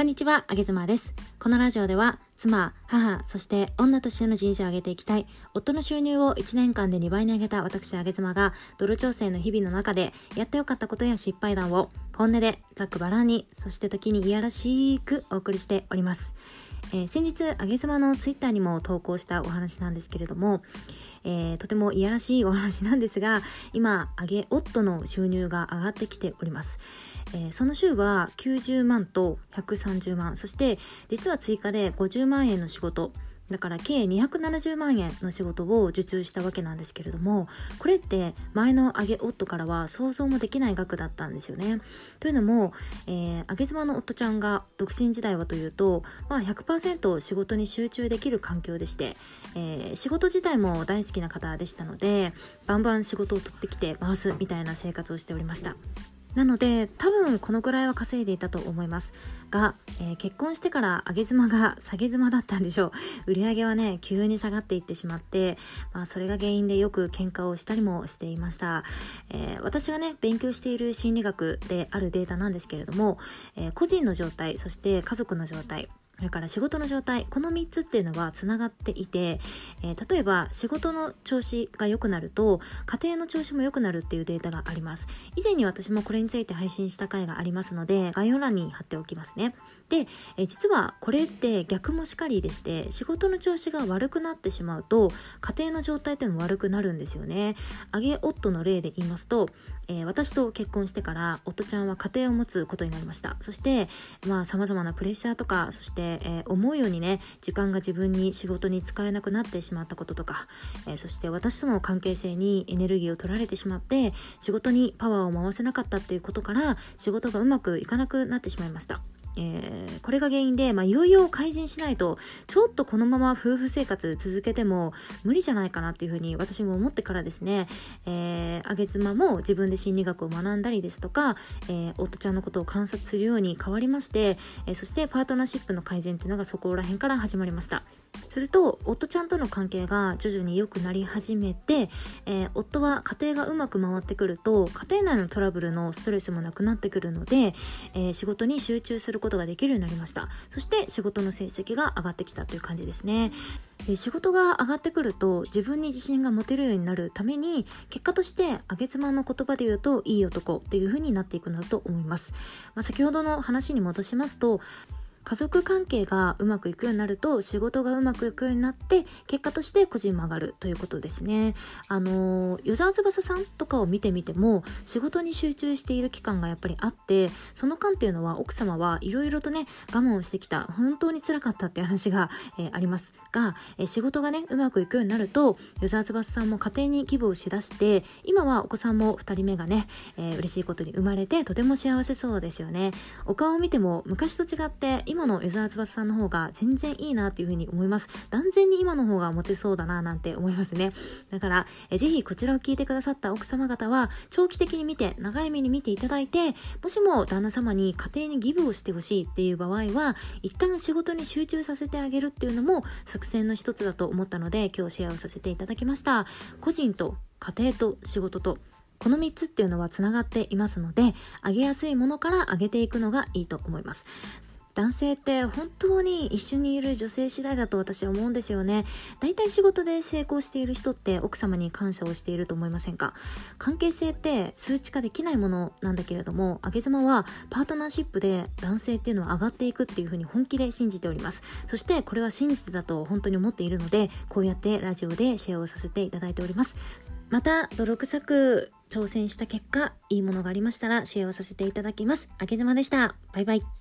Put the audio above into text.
こんにちは、あげずまです。このラジオでは、妻、母、そして女としての人生を上げていきたい、夫の収入を1年間で2倍に上げた私、あげ妻が、ドル調整の日々の中で、やってよかったことや失敗談を、本音で、ざっくばらんに、そして時にいやらしくお送りしております。えー、先日、あげさまのツイッターにも投稿したお話なんですけれども、えー、とてもいやらしいお話なんですが、今、あげ夫の収入が上がってきております。えー、その週は90万と130万、そして実は追加で50万円の仕事、だから計270万円の仕事を受注したわけなんですけれどもこれって前の上げ夫からは想像もできない額だったんですよね。というのも、えー、上げ妻の夫ちゃんが独身時代はというと、まあ100%仕事に集中できる環境でして、えー、仕事自体も大好きな方でしたのでバンバン仕事を取ってきて回すみたいな生活をしておりました。なので多分このくらいは稼いでいたと思います。が、えー、結婚してから上げ妻が 下げ妻だったんでしょう。売り上げはね急に下がっていってしまって、まあ、それが原因でよく喧嘩をしたりもしていました、えー、私がね勉強している心理学であるデータなんですけれども、えー、個人の状態そして家族の状態それから仕事の状態この3つっていうのはつながっていて、えー、例えば仕事の調子が良くなると家庭の調子も良くなるっていうデータがあります。以前に私もこれについて配信した回がありますので概要欄に貼っておきますね。で、えー、実はこれって逆もしかりでして仕事の調子が悪くなってしまうと家庭の状態っても悪くなるんですよね。上げ夫の例で言いますとえー、私と結婚してから夫ちゃんは家庭を持つことになりました。そしてまあ様々なプレッシャーとかそして、えー、思うようにね時間が自分に仕事に使えなくなってしまったこととか、えー、そして私との関係性にエネルギーを取られてしまって仕事にパワーを回せなかったっていうことから仕事がうまくいかなくなってしまいました。えー、これが原因で、まあ、いよいよ改善しないとちょっとこのまま夫婦生活続けても無理じゃないかなっていうふうに私も思ってからですね、えー、あげ妻も自分で心理学を学んだりですとか、えー、夫ちゃんのことを観察するように変わりまして、えー、そしてパートナーシップの改善っていうのがそこら辺から始まりました。すると夫ちゃんとの関係が徐々に良くなり始めて、えー、夫は家庭がうまく回ってくると家庭内のトラブルのストレスもなくなってくるので、えー、仕事に集中することができるようになりました。そして仕事の成績が上がってきたという感じですね。で仕事が上がってくると自分に自信が持てるようになるために結果としてあげ妻の言葉で言うといい男っていう風になっていくんだと思います、まあ、先ほどの話に戻しますと家族関係がうまくいくようになると仕事がうまくいくようになって結果として個人も上がるということですね。あの与沢翼さんとかを見てみても仕事に集中している期間がやっぱりあってその間っていうのは奥様はいろいろとね我慢してきた本当につらかったっていう話が、えー、あります。が、えー、仕事がねうまくいくようになると与沢翼さんも家庭に寄付をしだして今はお子さんも2人目がね、えー、嬉しいことに生まれてとても幸せそうですよね。お顔を見ても昔と違って今の江沢翼さんの方が全然いいなっていうふうに思います。断然に今の方がモテそうだななんて思いますね。だから、えぜひこちらを聞いてくださった奥様方は、長期的に見て、長い目に見ていただいて、もしも旦那様に家庭にギブをしてほしいっていう場合は、一旦仕事に集中させてあげるっていうのも作戦の一つだと思ったので、今日シェアをさせていただきました。個人と家庭と仕事とこの3つっていうのはつながっていますので、上げやすいものから上げていくのがいいと思います。男性って本当に一緒にいる女性次第だと私は思うんですよね。大体仕事で成功している人って奥様に感謝をしていると思いませんか？関係性って数値化できないものなんだけれども、あげ妻はパートナーシップで男性っていうのは上がっていくっていうふうに本気で信じております。そしてこれは真実だと本当に思っているので、こうやってラジオでシェアをさせていただいております。また、泥臭く挑戦した結果、いいものがありましたらシェアをさせていただきます。あげ妻でした。バイバイ。